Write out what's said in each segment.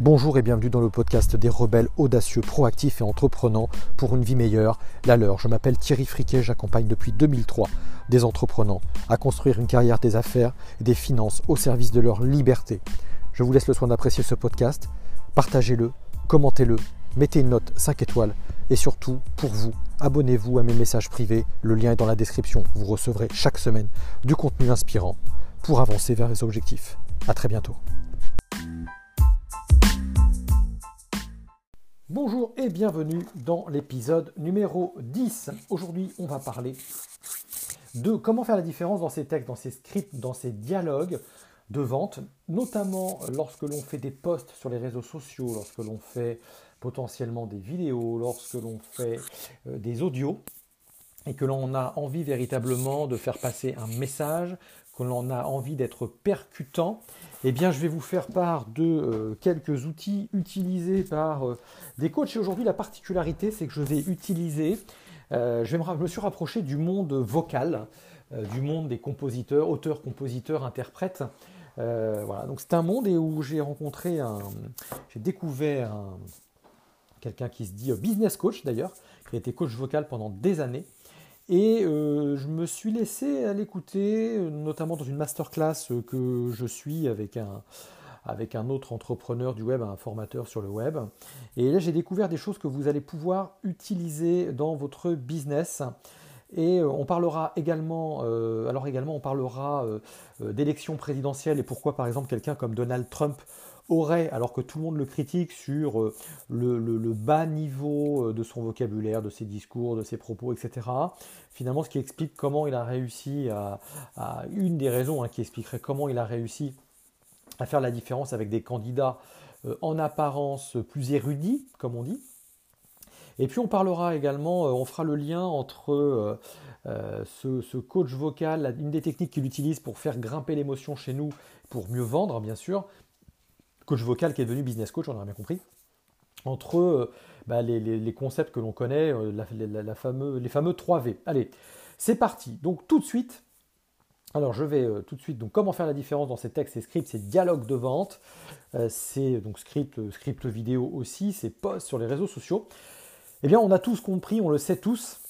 Bonjour et bienvenue dans le podcast des rebelles audacieux, proactifs et entreprenants pour une vie meilleure, la leur. Je m'appelle Thierry Friquet, j'accompagne depuis 2003 des entreprenants à construire une carrière des affaires et des finances au service de leur liberté. Je vous laisse le soin d'apprécier ce podcast, partagez-le, commentez-le, mettez une note 5 étoiles et surtout, pour vous, abonnez-vous à mes messages privés, le lien est dans la description. Vous recevrez chaque semaine du contenu inspirant pour avancer vers les objectifs. A très bientôt. Bonjour et bienvenue dans l'épisode numéro 10. Aujourd'hui, on va parler de comment faire la différence dans ces textes, dans ces scripts, dans ces dialogues de vente, notamment lorsque l'on fait des posts sur les réseaux sociaux, lorsque l'on fait potentiellement des vidéos, lorsque l'on fait euh, des audios et que l'on a envie véritablement de faire passer un message, que l'on a envie d'être percutant, eh bien, je vais vous faire part de euh, quelques outils utilisés par euh, des coachs. Et aujourd'hui, la particularité, c'est que je vais utiliser, euh, je, vais me, me, suis rapproché du monde vocal, du monde des compositeurs, auteurs, compositeurs, interprètes. voilà, donc c'est un monde où j'ai rencontré j'ai découvert quelqu'un qui se dit business coach d'ailleurs, qui a été coach vocal pendant des années et euh, je me suis laissé à l'écouter, notamment dans une masterclass que je suis avec un, autre entrepreneur du web, un formateur sur le web. Et là, j'ai découvert des choses que vous allez pouvoir utiliser dans votre business. Et euh, on parlera également, euh, alors également, on parlera d'élections présidentielles et pourquoi, par exemple, quelqu'un comme Donald Trump aurait, alors que tout le monde le critique sur euh, le, bas niveau euh, de son vocabulaire, de ses discours, de ses propos, etc., finalement ce qui explique comment il a réussi à, une des raisons hein, qui expliquerait comment il a réussi à faire la différence avec des candidats euh, en apparence plus érudits, comme on dit. Et puis on parlera également, on fera le lien entre ce, ce, coach vocal, une des techniques qu'il utilise pour faire grimper l'émotion chez nous, pour mieux vendre bien sûr, coach vocal qui est devenu business coach, on a bien compris, entre euh, bah, les, concepts que l'on connaît, euh, les fameux 3V. Allez, c'est parti. Donc tout de suite, alors je vais euh, tout de suite, donc comment faire la différence dans ces textes et scripts, c'est dialogue de vente, c'est donc script, script vidéo aussi, c'est post sur les réseaux sociaux. Eh bien on a tous compris, on le sait tous,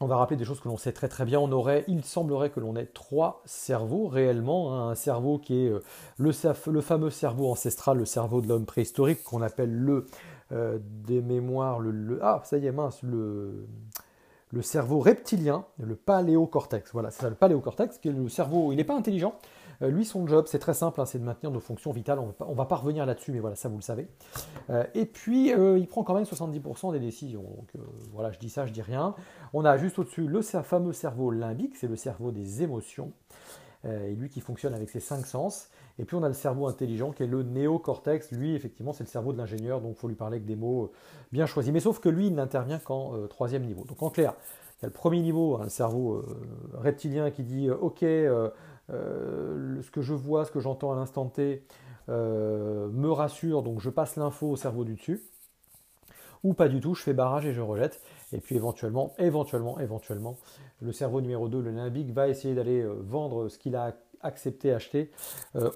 on va rappeler des choses que l'on sait très très bien. On aurait, il semblerait que l'on ait trois cerveaux réellement. Hein. un cerveau qui est euh, le, fameux cerveau ancestral, le cerveau de l'homme préhistorique qu'on appelle le euh, des mémoires, le, ah ça y est mince, le, le cerveau reptilien, le paléocortex. Voilà, c'est ça le paléocortex, qui est le cerveau. Il n'est pas intelligent, euh, lui, son job, c'est très simple, hein, c'est de maintenir nos fonctions vitales. On ne va pas revenir là-dessus, mais voilà, ça vous le savez. Euh, et puis, euh, il prend quand même 70% des décisions. Donc voilà, je dis ça, je dis rien. On a juste au-dessus le fameux cerveau limbique, c'est le cerveau des émotions. et lui qui fonctionne avec ses cinq sens. Et puis on a le cerveau intelligent qui est le néocortex. Lui, effectivement, c'est le cerveau de l'ingénieur, donc il faut lui parler avec des mots bien choisis. Mais sauf que lui, il n'intervient qu'en troisième niveau. Donc en clair, il y a le premier niveau, un cerveau reptilien qui dit OK, euh, ce que je vois, ce que j'entends à l'instant T euh, me rassure, donc je passe l'info au cerveau du dessus. Ou pas du tout, je fais barrage et je rejette. Et puis éventuellement, éventuellement, éventuellement, le cerveau numéro 2, le limbique, va essayer d'aller euh, vendre ce qu'il a accepté acheter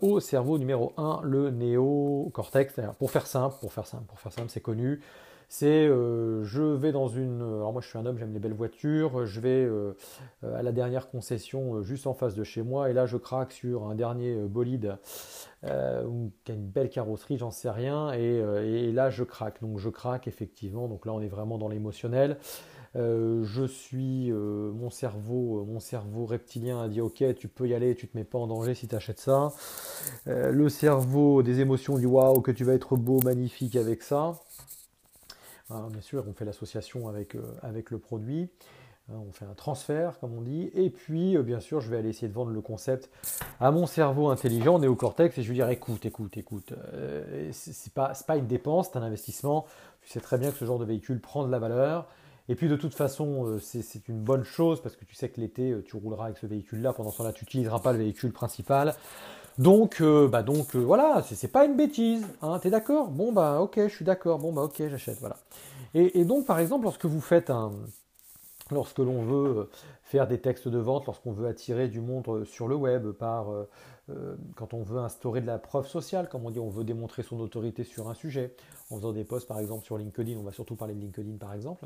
au cerveau numéro 1, le néocortex. Pour faire simple, pour faire simple, pour faire simple, c'est connu c'est euh, je vais dans une... Alors moi je suis un homme, j'aime les belles voitures, je vais euh, à la dernière concession juste en face de chez moi et là je craque sur un dernier bolide qui a une belle carrosserie, j'en sais rien, et, là je craque. Donc je craque effectivement, donc là on est vraiment dans l'émotionnel. je suis mon cerveau, mon cerveau reptilien a dit ok tu peux y aller, tu te mets pas en danger si tu achètes ça. le cerveau des émotions dit waouh que tu vas être beau, magnifique avec ça. Hein, bien sûr, on fait l'association avec, euh, le produit, hein, on fait un transfert, comme on dit, et puis, euh, bien sûr, je vais aller essayer de vendre le concept à mon cerveau intelligent, néocortex, et je lui dire, écoute, écoute, écoute, euh, c'est pas, pas une dépense, c'est un investissement, tu sais très bien que ce genre de véhicule prend de la valeur, et puis de toute façon, c'est une bonne chose parce que tu sais que l'été, tu rouleras avec ce véhicule-là. Pendant ce temps-là, tu n'utiliseras pas le véhicule principal. Donc, euh, bah donc euh, voilà, c'est pas une bêtise. Hein, T'es d'accord? Bon bah ok, je suis d'accord. Bon bah ok, j'achète. Voilà. Et, donc par exemple, lorsque vous faites un, lorsque l'on veut faire des textes de vente, lorsqu'on veut attirer du monde sur le web, par, quand on veut instaurer de la preuve sociale, comme on dit, on veut démontrer son autorité sur un sujet, en faisant des posts par exemple sur LinkedIn, on va surtout parler de LinkedIn par exemple.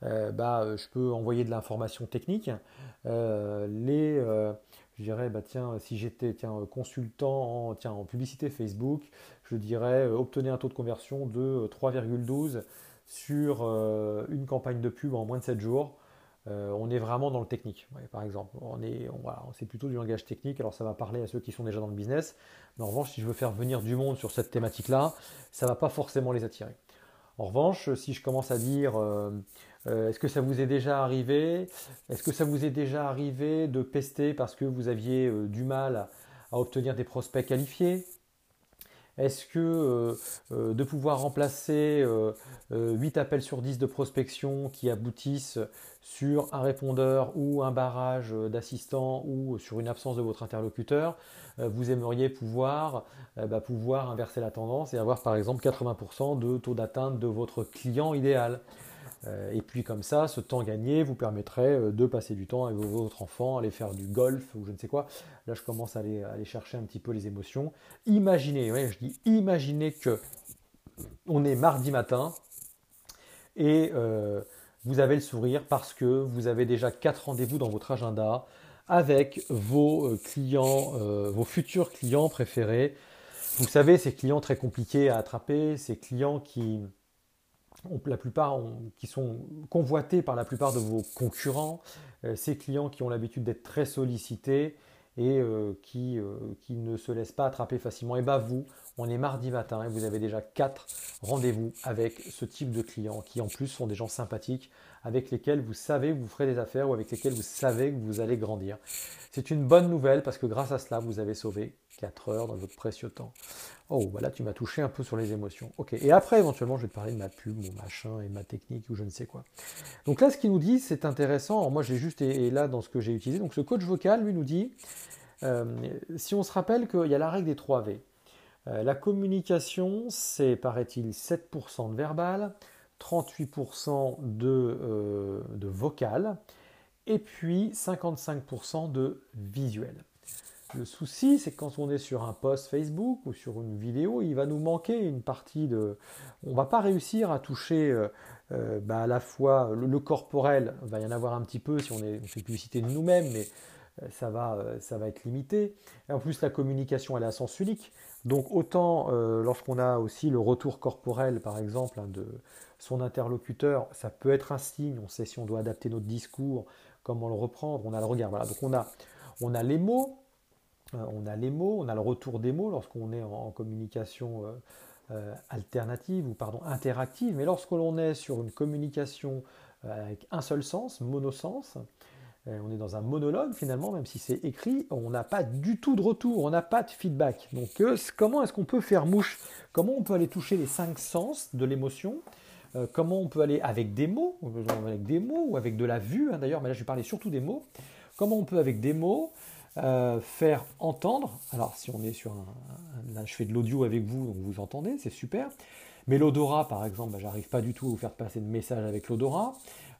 bah, je peux envoyer de l'information technique. les, je dirais, bah, tiens, si j'étais tiens, consultant en, tiens, en publicité Facebook, je dirais euh, obtenir un taux de conversion de 3,12 sur euh, une campagne de pub en moins de 7 jours. Euh, on est vraiment dans le technique, par exemple. On est, c'est plutôt du langage technique, alors ça va parler à ceux qui sont déjà dans le business. Mais en revanche, si je veux faire venir du monde sur cette thématique-là, ça ne va pas forcément les attirer. En revanche, si je commence à dire euh, est-ce que ça vous est déjà arrivé? Est-ce que ça vous est déjà arrivé de pester parce que vous aviez euh, du mal à, obtenir des prospects qualifiés? Est-ce que euh, de pouvoir remplacer 8 appels sur 10 de prospection qui aboutissent sur un répondeur ou un barrage d'assistants ou sur une absence de votre interlocuteur, vous aimeriez pouvoir, bah, pouvoir inverser la tendance et avoir par exemple 80% de taux d'atteinte de votre client idéal? Et puis comme ça, ce temps gagné vous permettrait euh, de passer du temps avec votre enfant, aller faire du golf ou je ne sais quoi. Là, je commence à aller, chercher un petit peu les émotions. Imaginez, je dis imaginez que on est mardi matin et euh, vous avez le sourire parce que vous avez déjà quatre rendez-vous dans votre agenda avec vos clients, vos futurs clients préférés. Vous savez, ces clients très compliqués à attraper, ces clients qui, la plupart qui sont convoités par la plupart de vos concurrents, euh, ces clients qui ont l'habitude d'être très sollicités et euh, qui, euh, qui, ne se laissent pas attraper facilement. Et bien vous, on est mardi matin et vous avez déjà quatre rendez-vous avec ce type de clients qui en plus sont des gens sympathiques avec lesquels vous savez que vous ferez des affaires ou avec lesquels vous savez que vous allez grandir. C'est une bonne nouvelle parce que grâce à cela, vous avez sauvé 4 heures dans votre précieux temps. Oh, voilà, tu m'as touché un peu sur les émotions. Ok, et après, éventuellement, je vais te parler de ma pub, mon machin et ma technique ou je ne sais quoi. Donc là, ce qu'il nous dit, c'est intéressant. moi, j'ai juste, et, là, dans ce que j'ai utilisé, donc ce coach vocal, lui, nous dit, euh, si on se rappelle qu'il y a la règle des 3 V. Euh, la communication, c'est, paraît-il, 7% de verbal, 38% de, euh, de vocal, et puis 55% de visuel. Le souci, c'est que quand on est sur un post Facebook ou sur une vidéo, il va nous manquer une partie de... On va pas réussir à toucher euh, bah, à la fois le, corporel, il va y en avoir un petit peu si on, on fait publicité de nous-mêmes, mais ça va, ça va être limité. En plus, la communication, elle est à sens unique. Donc autant lorsqu'on a aussi le retour corporel, par exemple, hein, de son interlocuteur, ça peut être un signe, on sait si on doit adapter notre discours, comment le reprendre, on a le regard. Voilà. Donc on a, on a les mots, euh, on a les mots, on a le retour des mots lorsqu'on est en, communication euh, euh, alternative ou pardon interactive, mais lorsque l'on est sur une communication avec un seul sens, monosens, on est dans un monologue finalement, même si c'est écrit, on n'a pas du tout de retour, on n'a pas de feedback. Donc comment est-ce qu'on peut faire mouche? Comment on peut aller toucher les cinq sens de l'émotion? Comment on peut aller avec des mots, avec des mots ou avec de la vue hein, d'ailleurs, mais là je vais parler surtout des mots. Comment on peut avec des mots euh, faire entendre. Alors, si on est sur un, Là, je fais de l'audio avec vous, donc vous entendez, c'est super. Mais l'odorat, par exemple, bah, j'arrive pas du tout à vous faire passer de message avec l'odorat.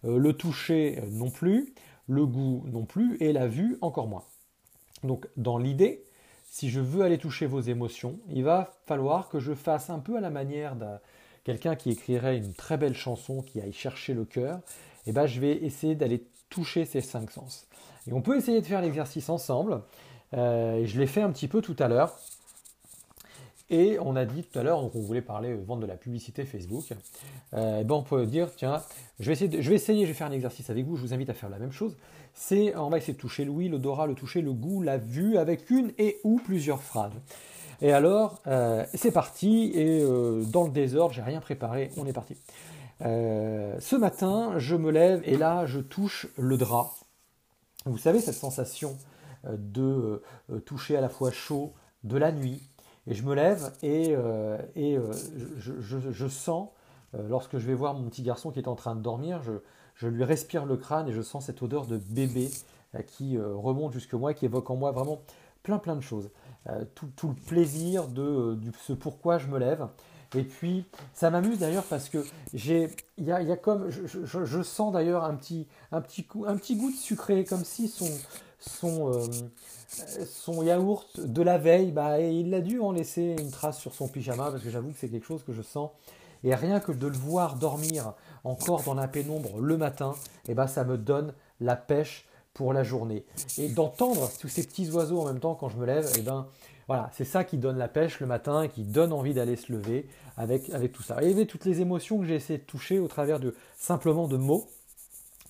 Euh, le toucher, euh, non plus. Le goût, non plus. Et la vue, encore moins. Donc, dans l'idée, si je veux aller toucher vos émotions, il va falloir que je fasse un peu à la manière de quelqu'un qui écrirait une très belle chanson qui aille chercher le cœur. Et eh ben, je vais essayer d'aller toucher ces cinq sens. Et on peut essayer de faire l'exercice ensemble. Euh, je l'ai fait un petit peu tout à l'heure. Et on a dit tout à l'heure, qu'on voulait parler euh, vendre de la publicité Facebook. Euh, ben on peut dire, tiens, je vais, essayer je vais essayer, je vais faire un exercice avec vous. Je vous invite à faire la même chose. C'est, on va essayer de toucher l'ouïe, l'odorat, le toucher, le goût, la vue, avec une et ou plusieurs phrases. Et alors, c'est parti. Et dans le désordre, j'ai rien préparé. On est parti. ce matin, je me lève et là, je touche le drap. Vous savez, cette sensation euh, de euh, toucher à la fois chaud de la nuit. Et je me lève et, euh, et je, sens, lorsque je vais voir mon petit garçon qui est en train de dormir, je, lui respire le crâne et je sens cette odeur de bébé qui remonte jusque moi, qui évoque en moi vraiment plein plein de choses. Tout, le plaisir de, ce pourquoi je me lève. Et puis, ça m'amuse d'ailleurs parce que j'ai, il y a, comme, je, sens d'ailleurs un petit, un, petit coup, un petit goût de sucré, comme si son, son, euh, son yaourt de la veille, bah, il a dû en laisser une trace sur son pyjama parce que j'avoue que c'est quelque chose que je sens. Et rien que de le voir dormir encore dans la pénombre le matin, et eh ben, ça me donne la pêche pour la journée. Et d'entendre tous ces petits oiseaux en même temps quand je me lève, et eh ben, voilà, c'est ça qui donne la pêche le matin, qui donne envie d'aller se lever avec, tout ça. Et toutes les émotions que j'ai essayé de toucher au travers de simplement de mots,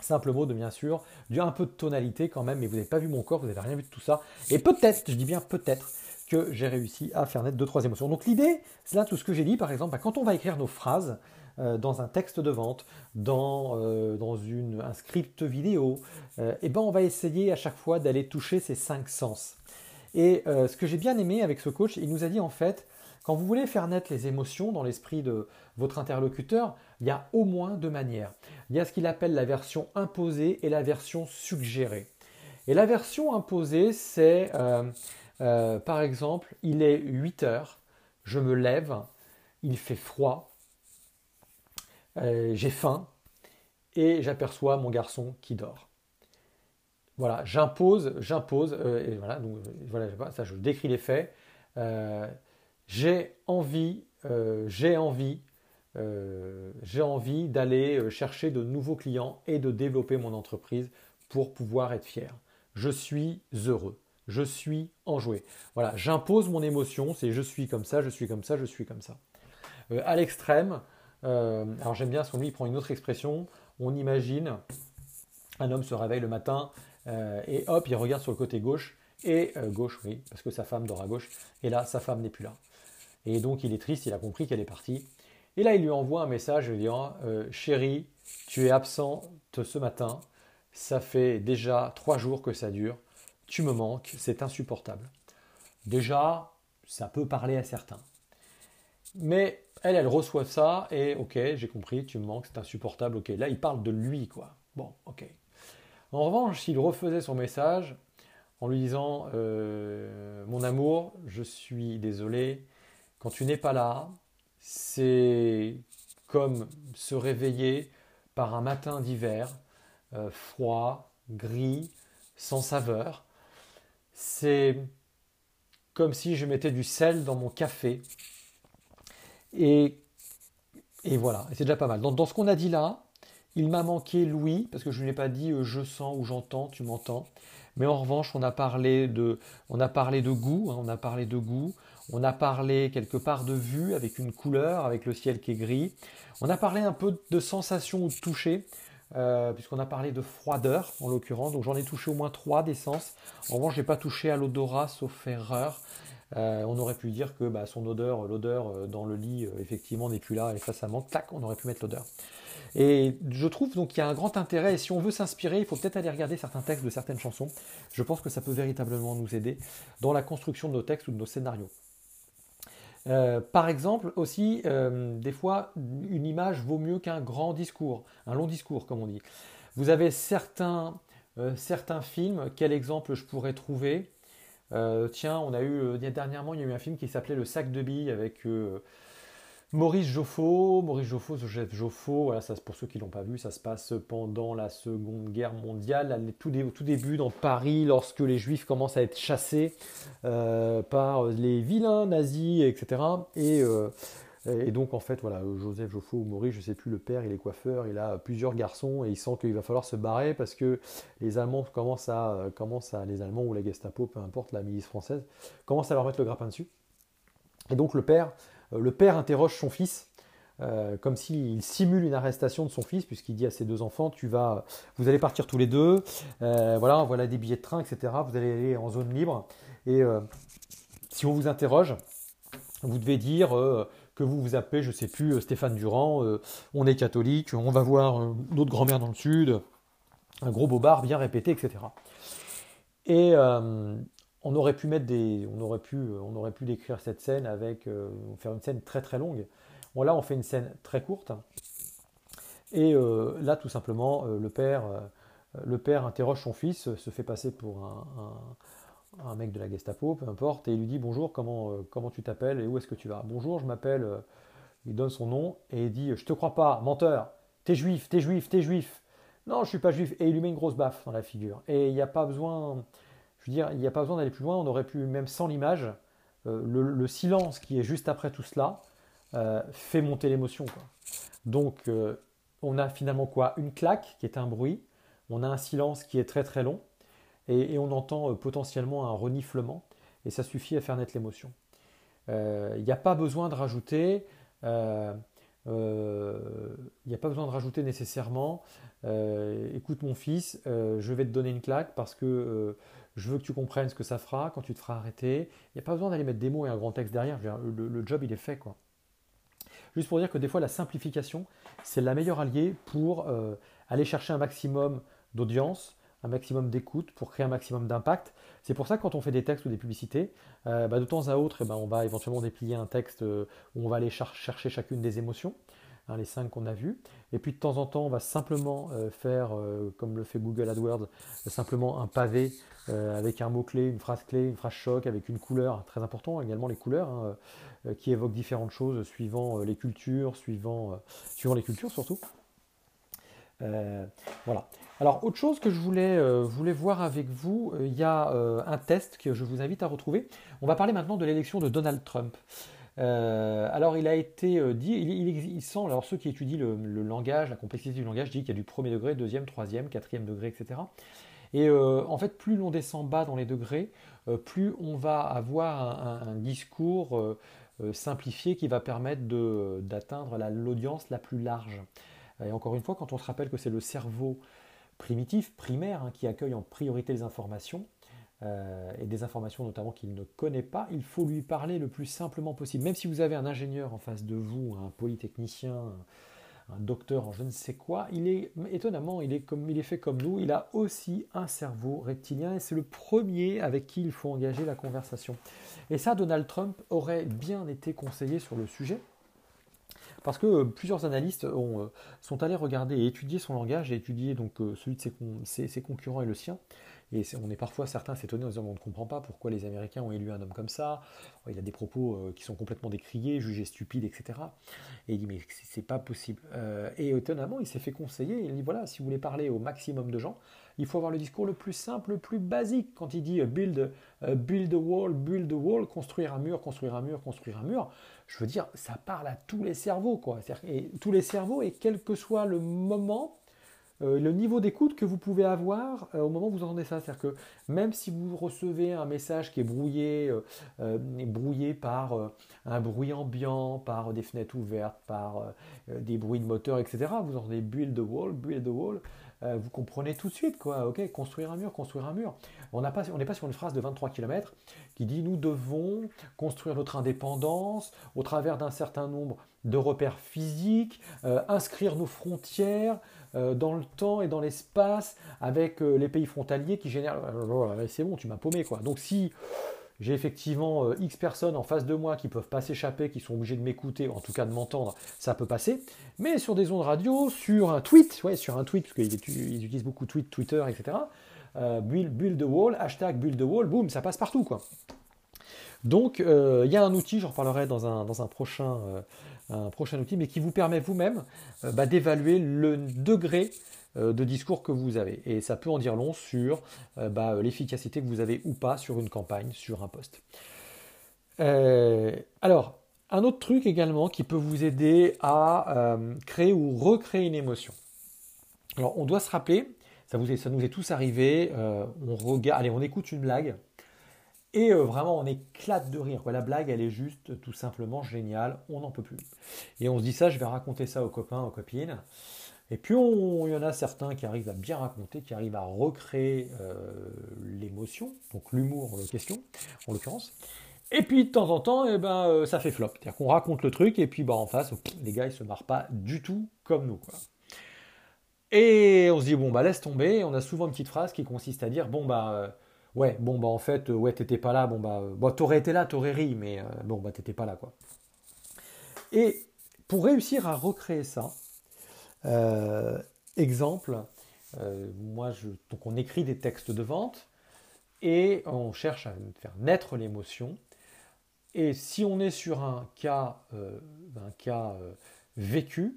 simple mot de bien sûr, du un peu de tonalité quand même, mais vous n'avez pas vu mon corps, vous n'avez rien vu de tout ça. Et peut-être, je dis bien peut-être, que j'ai réussi à faire naître deux, trois émotions. Donc l'idée, c'est là tout ce que j'ai dit, par exemple, bah, quand on va écrire nos phrases euh, dans un texte de vente, dans, euh, un script vidéo, et euh, eh ben on va essayer à chaque fois d'aller toucher ces cinq sens. Et ce que j'ai bien aimé avec ce coach, il nous a dit en fait, quand vous voulez faire naître les émotions dans l'esprit de votre interlocuteur, il y a au moins deux manières. Il y a ce qu'il appelle la version imposée et la version suggérée. Et la version imposée, c'est euh, par exemple, il est 8 heures, je me lève, il fait froid, euh, j'ai faim et j'aperçois mon garçon qui dort. Voilà, j'impose, j'impose, euh, et voilà, donc, voilà, ça je décris les faits. j'ai envie, j'ai envie, j'ai envie d'aller chercher de nouveaux clients et de développer mon entreprise pour pouvoir être fier. Je suis heureux je suis enjoué. Voilà, j'impose mon émotion, c'est je suis comme ça, je suis comme ça, je suis comme ça. Euh, à l'extrême, euh, alors j'aime bien son lui, il prend une autre expression, on imagine un homme se réveille le matin euh, et hop, il regarde sur le côté gauche, et gauche, oui, parce que sa femme dort à gauche, et là, sa femme n'est plus là. Et donc il est triste, il a compris qu'elle est partie. Et là, il lui envoie un message lui disant Chérie, tu es absent ce matin, ça fait déjà trois jours que ça dure, tu me manques, c'est insupportable. Déjà, ça peut parler à certains. Mais elle, elle reçoit ça et ok, j'ai compris, tu me manques, c'est insupportable, ok. Là, il parle de lui, quoi. Bon, ok. En revanche, s'il refaisait son message en lui disant euh, Mon amour, je suis désolé, quand tu n'es pas là, c'est comme se réveiller par un matin d'hiver, euh, froid, gris, sans saveur, c'est comme si je mettais du sel dans mon café. Et, et voilà, c'est déjà pas mal. Dans, ce qu'on a dit là, il m'a manqué Louis, parce que je ne l'ai pas dit euh, je sens ou j'entends, tu m'entends. Mais en revanche, on a parlé de, goût, hein, on a parlé de goût, on a parlé quelque part de vue avec une couleur, avec le ciel qui est gris. On a parlé un peu de sensation ou de toucher. Euh, puisqu'on a parlé de froideur en l'occurrence, donc j'en ai touché au moins trois d'essence. En revanche, je n'ai pas touché à l'odorat sauf erreur. Euh, on aurait pu dire que bah, son odeur, l'odeur euh, dans le lit, effectivement, n'est plus là et face à moi, tac, on aurait pu mettre l'odeur. Et je trouve donc qu'il y a un grand intérêt, et si on veut s'inspirer, il faut peut-être aller regarder certains textes de certaines chansons. Je pense que ça peut véritablement nous aider dans la construction de nos textes ou de nos scénarios. Euh, par exemple, aussi, euh, des fois, une image vaut mieux qu'un grand discours, un long discours, comme on dit. Vous avez certains, euh, certains films, quel exemple je pourrais trouver? Tiens, on a eu, dernièrement, il y a eu un film qui s'appelait Le sac de billes avec Maurice Joffo, Maurice Joffo, Joseph Joffo, voilà, ça, pour ceux qui l'ont pas vu, ça se passe pendant la Seconde Guerre mondiale, tout, tout début dans Paris, lorsque les Juifs commencent à être chassés euh, par les vilains nazis, etc. Euh, et, donc en fait, voilà, Joseph Joffo ou Maurice, je sais plus, le père, il est coiffeur, il a plusieurs garçons et il sent qu'il va falloir se barrer parce que les Allemands commencent à, commencent à les Allemands ou la Gestapo, peu importe, la milice française, commencent à leur mettre le grappin dessus. Et donc le père euh, le père interroge son fils, euh, comme s'il simule une arrestation de son fils, puisqu'il dit à ses deux enfants, tu vas, vous allez partir tous les deux, euh, voilà, voilà des billets de train, etc. Vous allez aller en zone libre, et si on vous interroge, vous devez dire que vous vous appelez, je sais plus, Stéphane Durand, on est catholique, on va voir notre grand-mère dans le sud, un gros bobard bien répété, etc. Et on aurait pu mettre des, on aurait pu, euh, on aurait pu décrire cette scène avec, euh, faire une scène très très longue. Bon là, on fait une scène très courte. Et euh, là, tout simplement, le père, le père interroge son fils, se fait passer pour un, mec de la Gestapo, peu importe, et il lui dit bonjour, comment, comment tu t'appelles et où est-ce que tu vas? Bonjour, je m'appelle, il donne son nom et il dit Je te crois pas, menteur, t'es juif, t'es juif, t'es juif. Non, je suis pas juif. Et il lui met une grosse baffe dans la figure. Et il n'y a pas besoin, je veux dire, il n'y a pas besoin d'aller plus loin. On aurait pu, même sans l'image, euh, le, silence qui est juste après tout cela euh, fait monter l'émotion. Donc, euh, on a finalement quoi? Une claque qui est un bruit. On a un silence qui est très très long. Et, on entend potentiellement un reniflement. Et ça suffit à faire naître l'émotion. Il n'y a pas besoin de rajouter. Il n'y a pas besoin de rajouter nécessairement écoute mon fils, je vais te donner une claque parce que je veux que tu comprennes ce que ça fera quand tu te feras arrêter. Il n'y a pas besoin d'aller mettre des mots et un grand texte derrière. Le, job, il est fait. quoi. Juste pour dire que des fois, la simplification, c'est la meilleure alliée pour euh, aller chercher un maximum d'audience, un maximum d'écoute, pour créer un maximum d'impact. C'est pour ça que quand on fait des textes ou des publicités, euh, bah, de temps à autre, eh ben, on va éventuellement déplier un texte euh, où on va aller chercher chacune des émotions. Hein, les cinq qu'on a vus. Et puis de temps en temps, on va simplement faire, comme le fait Google AdWords, simplement un pavé euh, avec un mot-clé, une phrase clé, une phrase choc, avec une couleur, très important également les couleurs, hein, euh, qui évoquent différentes choses suivant euh, les cultures, suivant, suivant les cultures surtout. Voilà. Alors, autre chose que je voulais, voulais voir avec vous, il y a un test que je vous invite à retrouver. On va parler maintenant de l'élection de Donald Trump. alors, il a été dit, il, semble, alors ceux qui étudient le, langage, la complexité du langage, disent qu'il y a du premier degré, deuxième, troisième, quatrième degré, etc. Et euh, en fait, plus l'on descend bas dans les degrés, euh, plus on va avoir un, discours euh, simplifié qui va permettre d'atteindre l'audience la, plus large. Et encore une fois, quand on se rappelle que c'est le cerveau primitif, primaire, hein, qui accueille en priorité les informations, et des informations notamment qu'il ne connaît pas, il faut lui parler le plus simplement possible. Même si vous avez un ingénieur en face de vous, un polytechnicien, un docteur en je ne sais quoi, il est étonnamment, il est, comme, il est fait comme nous, il a aussi un cerveau reptilien et c'est le premier avec qui il faut engager la conversation. Et ça, Donald Trump aurait bien été conseillé sur le sujet. Parce que euh, plusieurs analystes euh, sont allés regarder et étudier son langage et étudier donc euh, celui de ses, concurrents et le sien. Et on est parfois certains s'étonner en disant on ne comprend pas pourquoi les Américains ont élu un homme comme ça. Il a des propos qui sont complètement décriés, jugés stupides, etc. Et il dit mais c'est pas possible. Et étonnamment, il s'est fait conseiller. Il dit voilà, si vous voulez parler au maximum de gens, il faut avoir le discours le plus simple, le plus basique. Quand il dit build, build a wall, build a wall, construire un mur, construire un mur, construire un mur, je veux dire, ça parle à tous les cerveaux, quoi. Et tous les cerveaux, et quel que soit le moment, euh, le niveau d'écoute que vous pouvez avoir euh, au moment où vous entendez ça. C'est-à-dire que même si vous recevez un message qui est brouillé, euh, brouillé par un bruit ambiant, par des fenêtres ouvertes, par des bruits de moteur, etc., vous entendez build the wall, build the wall, vous comprenez tout de suite, quoi. Ok, construire un mur, construire un mur. On n'est pas, pas sur une phrase de 23 km qui dit nous devons construire notre indépendance au travers d'un certain nombre de repères physiques, inscrire nos frontières, euh, dans le temps et dans l'espace avec euh, les pays frontaliers qui génèrent. Euh, c'est bon, tu m'as paumé quoi. Donc si j'ai effectivement X personnes en face de moi qui peuvent pas s'échapper, qui sont obligés de m'écouter, en tout cas de m'entendre, ça peut passer. Mais sur des ondes radio, sur un tweet, ouais, sur un tweet, parce qu'ils utilisent beaucoup tweet, Twitter, etc. build, build the wall, hashtag build the wall, boum, ça passe partout quoi. Donc il y a un outil, j'en reparlerai dans un, dans un prochain un prochain outil, mais qui vous permet vous-même euh, bah, d'évaluer le degré euh, de discours que vous avez. Et ça peut en dire long sur euh, bah, l'efficacité que vous avez ou pas sur une campagne, sur un poste. alors, un autre truc également qui peut vous aider à créer ou recréer une émotion. Alors, on doit se rappeler, ça, vous ça nous est tous arrivé, on regarde, allez, on écoute une blague, et euh, vraiment, on éclate de rire. La blague, elle est juste tout simplement géniale. On n'en peut plus. Et on se dit ça, je vais raconter ça aux copains, aux copines. Et puis, il y en a certains qui arrivent à bien raconter, qui arrivent à recréer euh, l'émotion, donc l'humour en question, en l'occurrence. Et puis, de temps en temps, eh ben, euh, ça fait flop. C'est-à-dire qu'on raconte le truc, et puis bah, en face, les gars, ils se marrent pas du tout comme nous. Et on se dit, bon, bah laisse tomber. On a souvent une petite phrase qui consiste à dire, bon, bah ouais, bon, bah en fait, ouais, t'étais pas là, bon, bah, bon, t'aurais été là, t'aurais ri, mais euh, bon, bah, t'étais pas là, quoi. Et pour réussir à recréer ça, euh, exemple, euh, moi, je, donc on écrit des textes de vente et on cherche à faire naître l'émotion. Et si on est sur un cas, un cas vécu,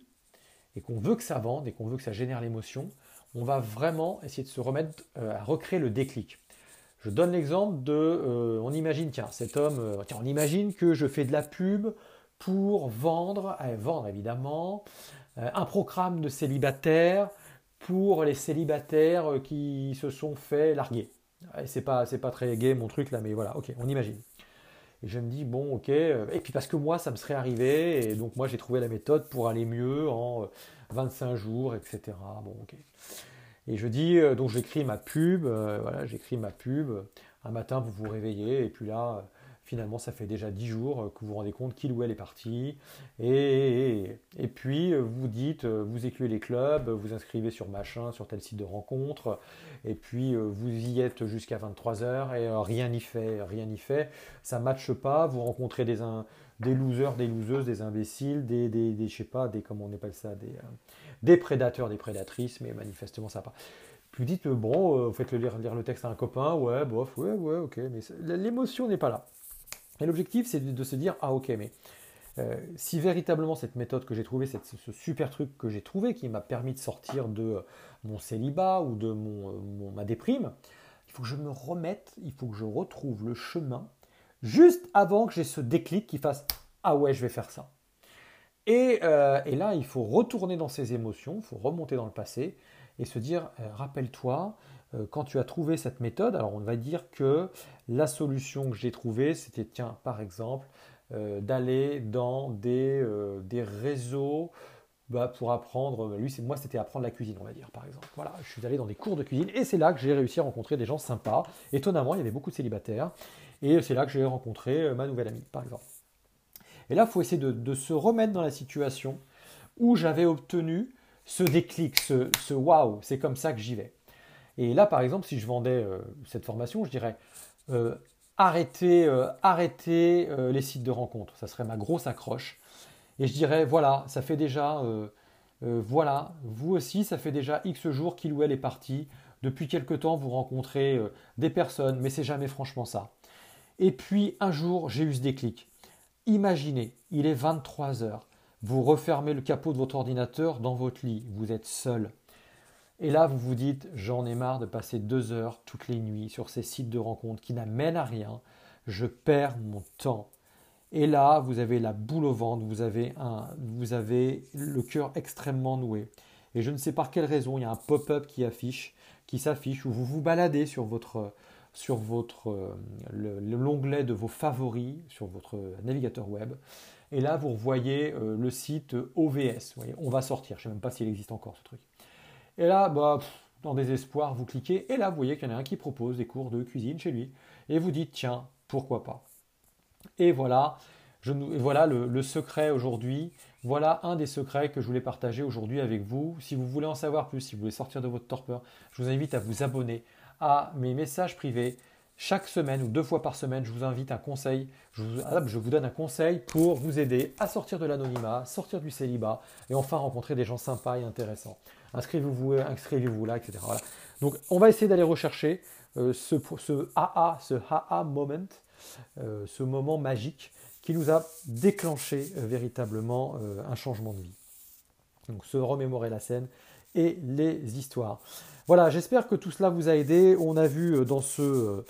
et qu'on veut que ça vende, et qu'on veut que ça génère l'émotion, on va vraiment essayer de se remettre à recréer le déclic. Je donne l'exemple de, on imagine, tiens, cet homme, tiens, on imagine que je fais de la pub pour vendre, vendre évidemment, un programme de célibataires pour les célibataires euh, qui se sont fait larguer. C'est pas, c'est pas très gay mon truc là, mais voilà, ok, on imagine. Et je me dis, bon, ok, euh, et puis parce que moi, ça me serait arrivé, et donc moi, j'ai trouvé la méthode pour aller mieux en 25 euh, jours, etc. Bon, ok. Et je dis, donc j'écris ma pub, voilà, j'écris ma pub. Un matin, vous vous réveillez, et puis là, Finalement, ça fait déjà 10 jours euh, que vous vous rendez compte qu'il ou elle est parti. Et, et, puis, euh, vous dites, euh, vous écluez les clubs, vous inscrivez sur machin, sur tel site de rencontre. Et puis, vous y êtes jusqu'à 23h et rien n'y fait, rien n'y fait. Ça ne matche pas. Vous rencontrez des, des losers, des loseuses, des imbéciles, des, des, je sais pas, des, comment on appelle ça, des, des prédateurs, des prédatrices, mais manifestement, ça pas. Puis vous dites, bon, vous faites le lire, lire le texte à un copain, ouais, bof, ouais, ouais, ok, mais l'émotion n'est pas là. Et l'objectif, c'est de se dire, ah ok, mais euh, si véritablement cette méthode que j'ai trouvée, ce super truc que j'ai trouvé, qui m'a permis de sortir de euh, mon célibat ou de mon, ma déprime, il faut que je me remette, il faut que je retrouve le chemin juste avant que j'ai ce déclic qui fasse, ah ouais, je vais faire ça. Et, euh, là, il faut retourner dans ses émotions, il faut remonter dans le passé et se dire, rappelle-toi, euh, quand tu as trouvé cette méthode, alors on va dire que la solution que j'ai trouvée, c'était, tiens, par exemple, euh, d'aller dans des, euh, des réseaux bah, pour apprendre, lui, moi, c'était apprendre la cuisine, on va dire, par exemple. Voilà, je suis allé dans des cours de cuisine et c'est là que j'ai réussi à rencontrer des gens sympas. Étonnamment, il y avait beaucoup de célibataires et c'est là que j'ai rencontré ma nouvelle amie, par exemple. Et là, il faut essayer de, se remettre dans la situation où j'avais obtenu ce déclic, ce, ce waouh, c'est comme ça que j'y vais. Et là, par exemple, si je vendais euh, cette formation, je dirais euh, arrêtez, euh, arrêtez les sites de rencontres. Ça serait ma grosse accroche. Et je dirais voilà, ça fait déjà, voilà, vous aussi, ça fait déjà X jours qu'il ou elle est parti. Depuis quelque temps, vous rencontrez des personnes, mais c'est jamais franchement ça. Et puis un jour, j'ai eu ce déclic. Imaginez, il est 23 heures. Vous refermez le capot de votre ordinateur dans votre lit. Vous êtes seul. Et là, vous vous dites, j'en ai marre de passer deux heures toutes les nuits sur ces sites de rencontres qui n'amènent à rien. Je perds mon temps. Et là, vous avez la boule au ventre, vous avez, un, vous avez le cœur extrêmement noué. Et je ne sais par quelle raison, il y a un pop-up qui affiche, qui s'affiche, où vous vous baladez sur votre, sur votre l'onglet de vos favoris sur votre navigateur web. Et là, vous voyez euh, le site OVS. On va sortir. Je ne sais même pas s'il existe encore ce truc. Et là, bah, dans désespoir, vous cliquez, et là, vous voyez qu'il y en a un qui propose des cours de cuisine chez lui, et vous dites, tiens, pourquoi pas. Et voilà, voilà le, secret aujourd'hui, voilà un des secrets que je voulais partager aujourd'hui avec vous. Si vous voulez en savoir plus, si vous voulez sortir de votre torpeur, je vous invite à vous abonner à mes messages privés. Chaque semaine ou deux fois par semaine, je vous invite un conseil, je vous, ah, je vous donne un conseil pour vous aider à sortir de l'anonymat, sortir du célibat et enfin rencontrer des gens sympas et intéressants inscrivez-vous, inscrivez-vous là, etc. Donc on va essayer d'aller rechercher euh, ce, ce AA, ce AA moment, euh, ce moment magique qui nous a déclenché euh, véritablement un changement de vie. Donc se remémorer la scène et les histoires. Voilà, j'espère que tout cela vous a aidé. On a vu dans ce,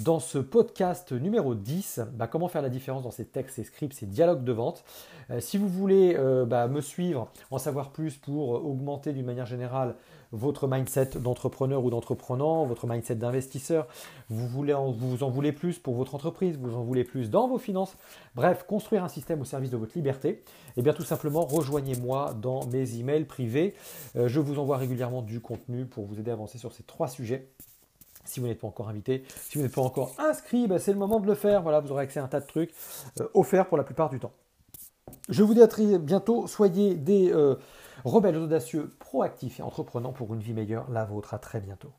dans ce podcast numéro 10 bah, comment faire la différence dans ces textes, ces scripts, ces dialogues de vente. Euh, si vous voulez euh, bah, me suivre, en savoir plus pour augmenter d'une manière générale votre mindset d'entrepreneur ou d'entreprenant, votre mindset d'investisseur, vous, voulez en voulez plus pour votre entreprise, vous en voulez plus dans vos finances, bref, construire un système au service de votre liberté, et eh bien tout simplement rejoignez-moi dans mes emails privés. Euh, je vous envoie régulièrement du contenu pour vous aider à avancer sur ces trois sujets. Si vous n'êtes pas encore invité, si vous n'êtes pas encore inscrit, ben, c'est le moment de le faire. Voilà, vous aurez accès à un tas de trucs offerts pour la plupart du temps. Je vous dis à très bientôt. Soyez des euh, rebelles audacieux, proactifs et entreprenants pour une vie meilleure, la vôtre. À très bientôt.